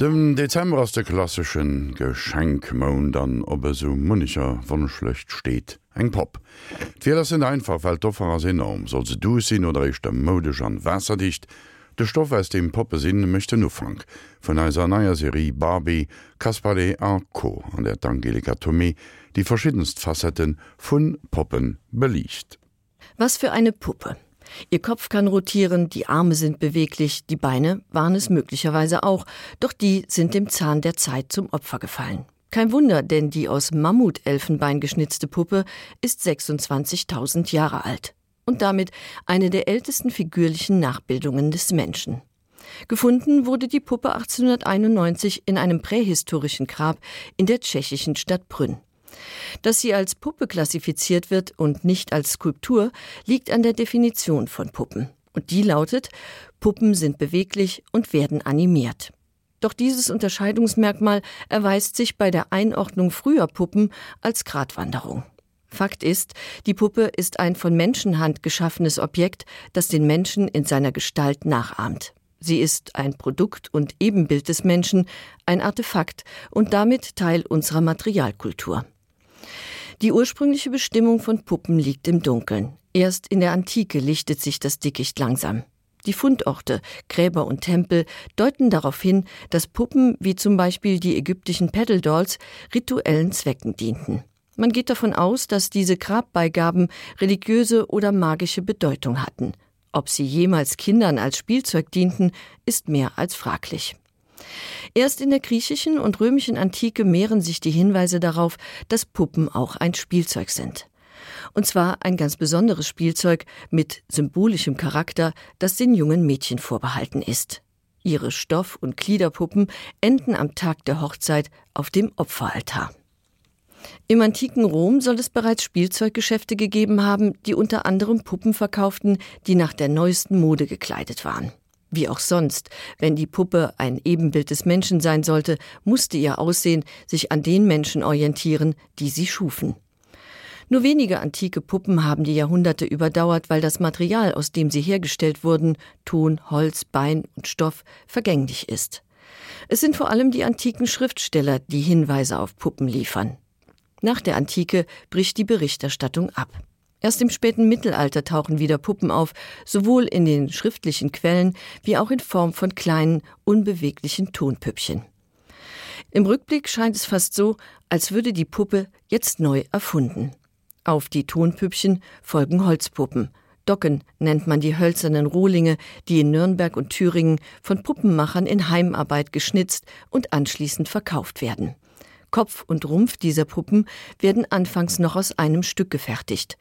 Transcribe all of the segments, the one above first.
Dem Dezember aus der klassischen Geschenkmoun dann ob er so munnicher wannschlecht steht eng pop. Fehler sind einfach weil doffer enorm soll se du sinn oder ich der modisch an wasserdicht de Stoff aus dem Poppesinn möchte nur Frank. Von einer neuer Serie Barbie Caspare Co an der Angelika Tomé die verschiedenst Facetten von Poppen belicht. Was für eine Puppe Ihr Kopf kann rotieren, die Arme sind beweglich, die Beine waren es möglicherweise auch, doch die sind dem Zahn der Zeit zum Opfer gefallen. Kein Wunder, denn die aus Mammutelfenbein geschnitzte Puppe ist 26.000 Jahre alt und damit eine der ältesten figürlichen Nachbildungen des Menschen. Gefunden wurde die Puppe 1891 in einem prähistorischen Grab in der tschechischen Stadt Brünn. Dass sie als Puppe klassifiziert wird und nicht als Skulptur, liegt an der Definition von Puppen. Und die lautet, Puppen sind beweglich und werden animiert. Doch dieses Unterscheidungsmerkmal erweist sich bei der Einordnung früher Puppen als Gratwanderung. Fakt ist, die Puppe ist ein von Menschenhand geschaffenes Objekt, das den Menschen in seiner Gestalt nachahmt. Sie ist ein Produkt und Ebenbild des Menschen, ein Artefakt und damit Teil unserer Materialkultur. Die ursprüngliche Bestimmung von Puppen liegt im Dunkeln. Erst in der Antike lichtet sich das Dickicht langsam. Die Fundorte, Gräber und Tempel deuten darauf hin, dass Puppen wie zum Beispiel die ägyptischen Pedaldolls rituellen Zwecken dienten. Man geht davon aus, dass diese Grabbeigaben religiöse oder magische Bedeutung hatten. Ob sie jemals Kindern als Spielzeug dienten, ist mehr als fraglich. Erst in der griechischen und römischen Antike mehren sich die Hinweise darauf, dass Puppen auch ein Spielzeug sind. Und zwar ein ganz besonderes Spielzeug mit symbolischem Charakter, das den jungen Mädchen vorbehalten ist. Ihre Stoff- und Gliederpuppen enden am Tag der Hochzeit auf dem Opferaltar. Im antiken Rom soll es bereits Spielzeuggeschäfte gegeben haben, die unter anderem Puppen verkauften, die nach der neuesten Mode gekleidet waren. Wie auch sonst, wenn die Puppe ein Ebenbild des Menschen sein sollte, musste ihr Aussehen sich an den Menschen orientieren, die sie schufen. Nur wenige antike Puppen haben die Jahrhunderte überdauert, weil das Material, aus dem sie hergestellt wurden, Ton, Holz, Bein und Stoff, vergänglich ist. Es sind vor allem die antiken Schriftsteller, die Hinweise auf Puppen liefern. Nach der Antike bricht die Berichterstattung ab. Erst im späten Mittelalter tauchen wieder Puppen auf, sowohl in den schriftlichen Quellen wie auch in Form von kleinen, unbeweglichen Tonpüppchen. Im Rückblick scheint es fast so, als würde die Puppe jetzt neu erfunden. Auf die Tonpüppchen folgen Holzpuppen. Docken nennt man die hölzernen Rohlinge, die in Nürnberg und Thüringen von Puppenmachern in Heimarbeit geschnitzt und anschließend verkauft werden. Kopf und Rumpf dieser Puppen werden anfangs noch aus einem Stück gefertigt.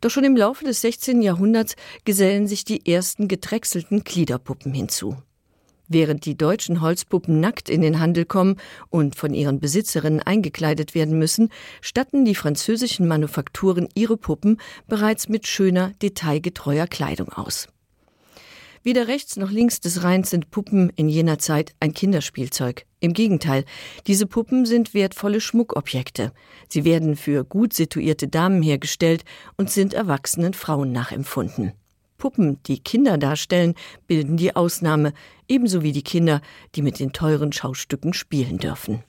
Doch schon im Laufe des 16. Jahrhunderts gesellen sich die ersten gedrechselten Gliederpuppen hinzu. Während die deutschen Holzpuppen nackt in den Handel kommen und von ihren Besitzerinnen eingekleidet werden müssen, statten die französischen Manufakturen ihre Puppen bereits mit schöner, detailgetreuer Kleidung aus. Weder rechts noch links des Rheins sind Puppen in jener Zeit ein Kinderspielzeug. Im Gegenteil, diese Puppen sind wertvolle Schmuckobjekte. Sie werden für gut situierte Damen hergestellt und sind erwachsenen Frauen nachempfunden. Puppen, die Kinder darstellen, bilden die Ausnahme, ebenso wie die Kinder, die mit den teuren Schaustücken spielen dürfen.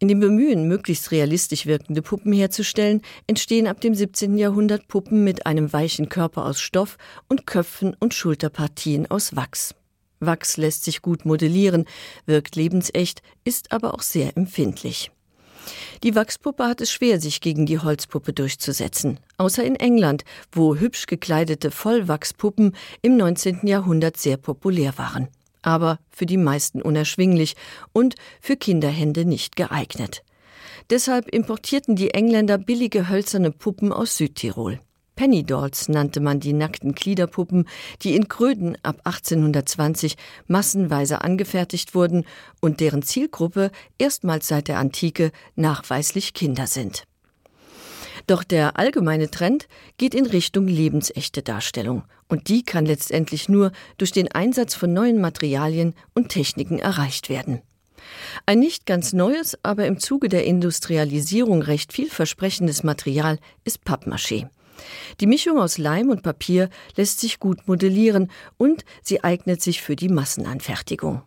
In dem Bemühen, möglichst realistisch wirkende Puppen herzustellen, entstehen ab dem 17. Jahrhundert Puppen mit einem weichen Körper aus Stoff und Köpfen und Schulterpartien aus Wachs. Wachs lässt sich gut modellieren, wirkt lebensecht, ist aber auch sehr empfindlich. Die Wachspuppe hat es schwer, sich gegen die Holzpuppe durchzusetzen, außer in England, wo hübsch gekleidete Vollwachspuppen im 19. Jahrhundert sehr populär waren, aber für die meisten unerschwinglich und für Kinderhände nicht geeignet. Deshalb importierten die Engländer billige hölzerne Puppen aus Südtirol. Pennydolls nannte man die nackten Gliederpuppen, die in Kröden ab 1820 massenweise angefertigt wurden und deren Zielgruppe erstmals seit der Antike nachweislich Kinder sind. Doch der allgemeine Trend geht in Richtung lebensechte Darstellung und die kann letztendlich nur durch den Einsatz von neuen Materialien und Techniken erreicht werden. Ein nicht ganz neues, aber im Zuge der Industrialisierung recht vielversprechendes Material ist Pappmaché. Die Mischung aus Leim und Papier lässt sich gut modellieren und sie eignet sich für die Massenanfertigung.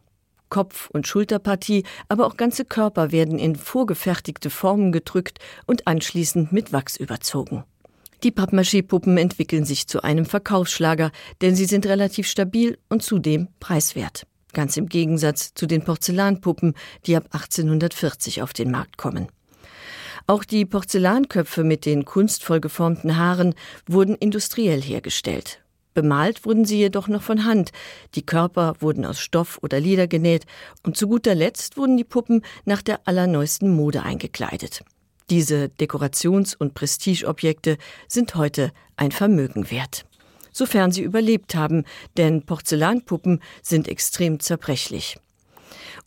Kopf- und Schulterpartie, aber auch ganze Körper werden in vorgefertigte Formen gedrückt und anschließend mit Wachs überzogen. Die Pappmaché-Puppen entwickeln sich zu einem Verkaufsschlager, denn sie sind relativ stabil und zudem preiswert. Ganz im Gegensatz zu den Porzellanpuppen, die ab 1840 auf den Markt kommen. Auch die Porzellanköpfe mit den kunstvoll geformten Haaren wurden industriell hergestellt. Bemalt wurden sie jedoch noch von Hand. Die Körper wurden aus Stoff oder Leder genäht und zu guter Letzt wurden die Puppen nach der allerneuesten Mode eingekleidet. Diese Dekorations- und Prestigeobjekte sind heute ein Vermögen wert. Sofern sie überlebt haben, denn Porzellanpuppen sind extrem zerbrechlich.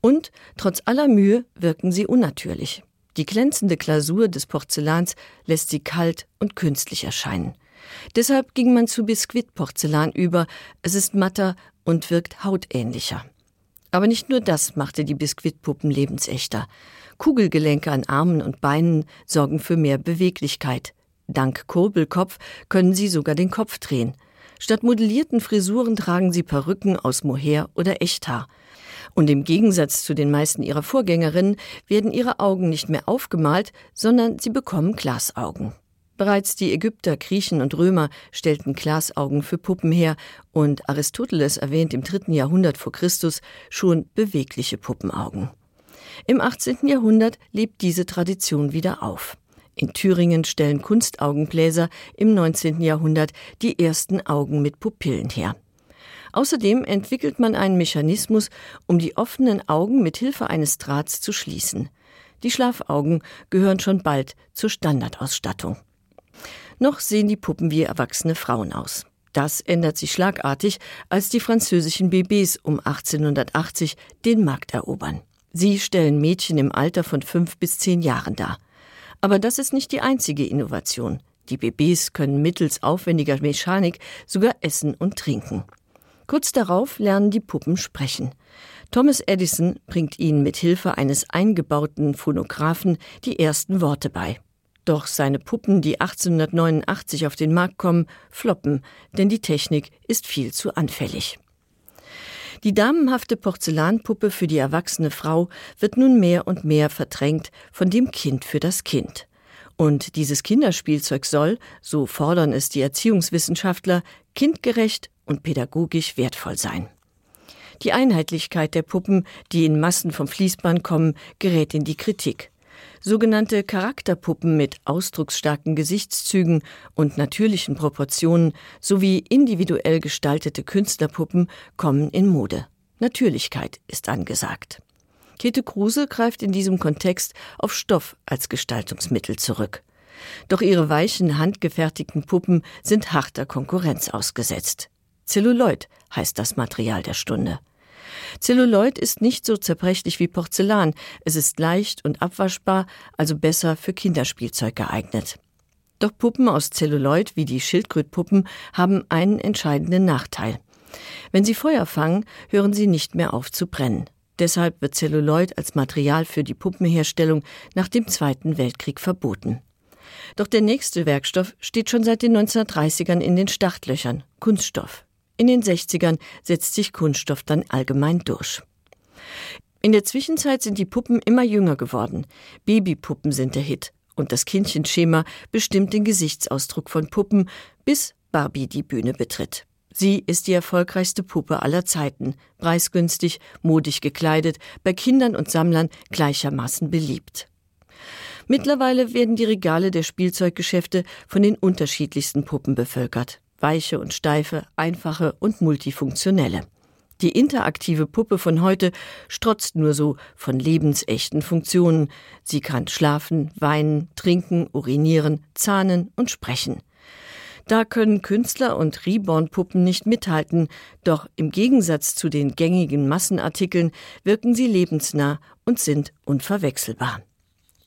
Und trotz aller Mühe wirken sie unnatürlich. Die glänzende Glasur des Porzellans lässt sie kalt und künstlich erscheinen. Deshalb ging man zu Biskuitporzellan über, es ist matter und wirkt hautähnlicher. Aber nicht nur das machte die Biskuitpuppen lebensechter. Kugelgelenke an Armen und Beinen sorgen für mehr Beweglichkeit. Dank Kurbelkopf können sie sogar den Kopf drehen. Statt modellierten Frisuren tragen sie Perücken aus Mohair oder Echthaar. Und im Gegensatz zu den meisten ihrer Vorgängerinnen werden ihre Augen nicht mehr aufgemalt, sondern sie bekommen Glasaugen. Bereits die Ägypter, Griechen und Römer stellten Glasaugen für Puppen her und Aristoteles erwähnt im dritten Jahrhundert vor Christus schon bewegliche Puppenaugen. Im 18. Jahrhundert lebt diese Tradition wieder auf. In Thüringen stellen Kunstaugenbläser im 19. Jahrhundert die ersten Augen mit Pupillen her. Außerdem entwickelt man einen Mechanismus, um die offenen Augen mit Hilfe eines Drahts zu schließen. Die Schlafaugen gehören schon bald zur Standardausstattung. Noch sehen die Puppen wie erwachsene Frauen aus. Das ändert sich schlagartig, als die französischen Babys um 1880 den Markt erobern. Sie stellen Mädchen im Alter von fünf bis zehn Jahren dar. Aber das ist nicht die einzige Innovation. Die Babys können mittels aufwendiger Mechanik sogar essen und trinken. Kurz darauf lernen die Puppen sprechen. Thomas Edison bringt ihnen mit Hilfe eines eingebauten Phonographen die ersten Worte bei. Doch seine Puppen, die 1889 auf den Markt kommen, floppen, denn die Technik ist viel zu anfällig. Die damenhafte Porzellanpuppe für die erwachsene Frau wird nun mehr und mehr verdrängt von dem Kind für das Kind. Und dieses Kinderspielzeug soll, so fordern es die Erziehungswissenschaftler, kindgerecht und pädagogisch wertvoll sein. Die Einheitlichkeit der Puppen, die in Massen vom Fließband kommen, gerät in die Kritik. Sogenannte Charakterpuppen mit ausdrucksstarken Gesichtszügen und natürlichen Proportionen sowie individuell gestaltete Künstlerpuppen kommen in Mode. Natürlichkeit ist angesagt. Käthe Kruse greift in diesem Kontext auf Stoff als Gestaltungsmittel zurück. Doch ihre weichen, handgefertigten Puppen sind harter Konkurrenz ausgesetzt. Zelluloid heißt das Material der Stunde. Zelluloid ist nicht so zerbrechlich wie Porzellan. Es ist leicht und abwaschbar, also besser für Kinderspielzeug geeignet. Doch Puppen aus Zelluloid wie die Schildkrötpuppen haben einen entscheidenden Nachteil. Wenn sie Feuer fangen, hören sie nicht mehr auf zu brennen. Deshalb wird Zelluloid als Material für die Puppenherstellung nach dem Zweiten Weltkrieg verboten. Doch der nächste Werkstoff steht schon seit den 1930ern in den Startlöchern Kunststoff. In den 60ern setzt sich Kunststoff dann allgemein durch. In der Zwischenzeit sind die Puppen immer jünger geworden. Babypuppen sind der Hit und das Kindchenschema bestimmt den Gesichtsausdruck von Puppen, bis Barbie die Bühne betritt. Sie ist die erfolgreichste Puppe aller Zeiten, preisgünstig, modig gekleidet, bei Kindern und Sammlern gleichermaßen beliebt. Mittlerweile werden die Regale der Spielzeuggeschäfte von den unterschiedlichsten Puppen bevölkert weiche und steife, einfache und multifunktionelle. Die interaktive Puppe von heute strotzt nur so von lebensechten Funktionen. Sie kann schlafen, weinen, trinken, urinieren, zahnen und sprechen. Da können Künstler und Reborn-Puppen nicht mithalten, doch im Gegensatz zu den gängigen Massenartikeln wirken sie lebensnah und sind unverwechselbar.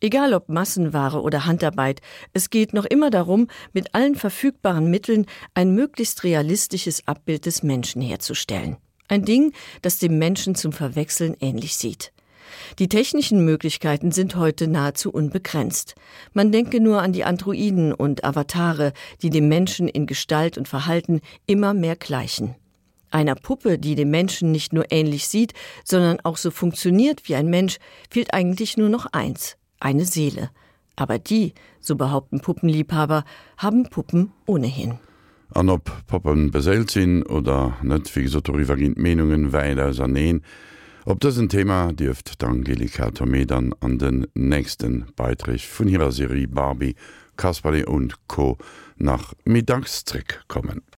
Egal ob Massenware oder Handarbeit, es geht noch immer darum, mit allen verfügbaren Mitteln ein möglichst realistisches Abbild des Menschen herzustellen. Ein Ding, das dem Menschen zum Verwechseln ähnlich sieht. Die technischen Möglichkeiten sind heute nahezu unbegrenzt. Man denke nur an die Androiden und Avatare, die dem Menschen in Gestalt und Verhalten immer mehr gleichen. Einer Puppe, die dem Menschen nicht nur ähnlich sieht, sondern auch so funktioniert wie ein Mensch, fehlt eigentlich nur noch eins, eine Seele. Aber die, so behaupten Puppenliebhaber, haben Puppen ohnehin. An ob Poppen beseelt sinn oder net wie so darübergin Menungen weiter saneen, Ob das ein Thema dürft Angelika Tomedern an den nächsten Beitrag von ihrer Serie Barbie, Kasperle und Co. nach Mittagstrick kommen.